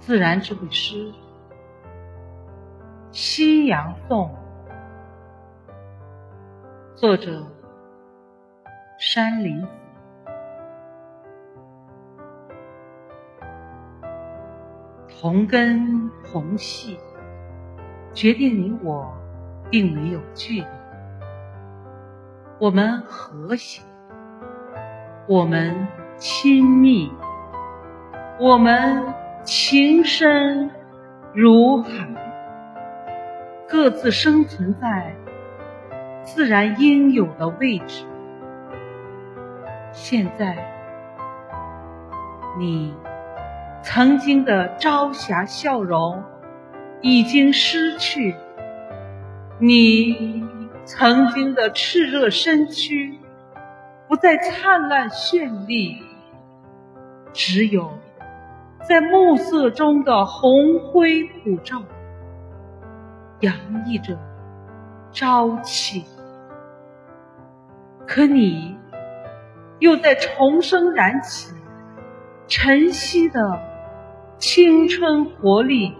自然智慧诗《夕阳颂》，作者山林子。同根同系，决定你我并没有距离。我们和谐，我们亲密，我们。情深如海，各自生存在自然应有的位置。现在，你曾经的朝霞笑容已经失去，你曾经的炽热身躯不再灿烂绚丽，只有。在暮色中的红灰普照，洋溢着朝气。可你又在重生燃起晨曦的青春活力，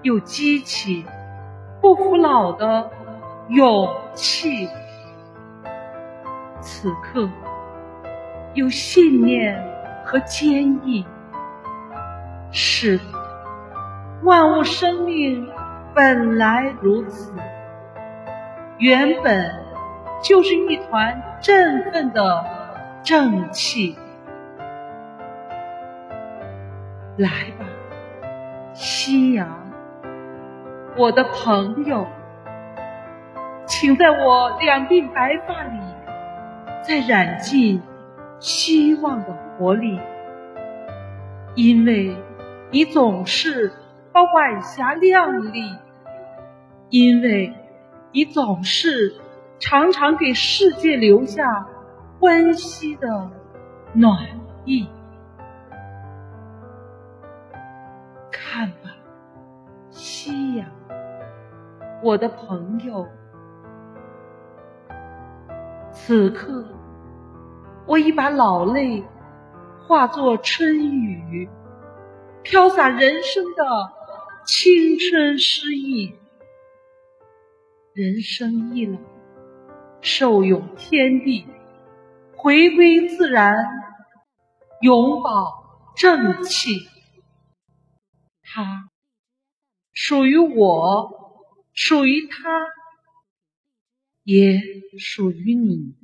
又激起不服老的勇气。此刻有信念和坚毅。是的，万物生命本来如此，原本就是一团振奋的正气。来吧，夕阳，我的朋友，请在我两鬓白发里再染尽希望的活力，因为。你总是把晚霞亮丽，因为你总是常常给世界留下温馨的暖意。看吧，夕阳，我的朋友，此刻我已把老泪化作春雨。飘洒人生的青春诗意，人生一老，受用天地，回归自然，永葆正气。它属于我，属于他，也属于你。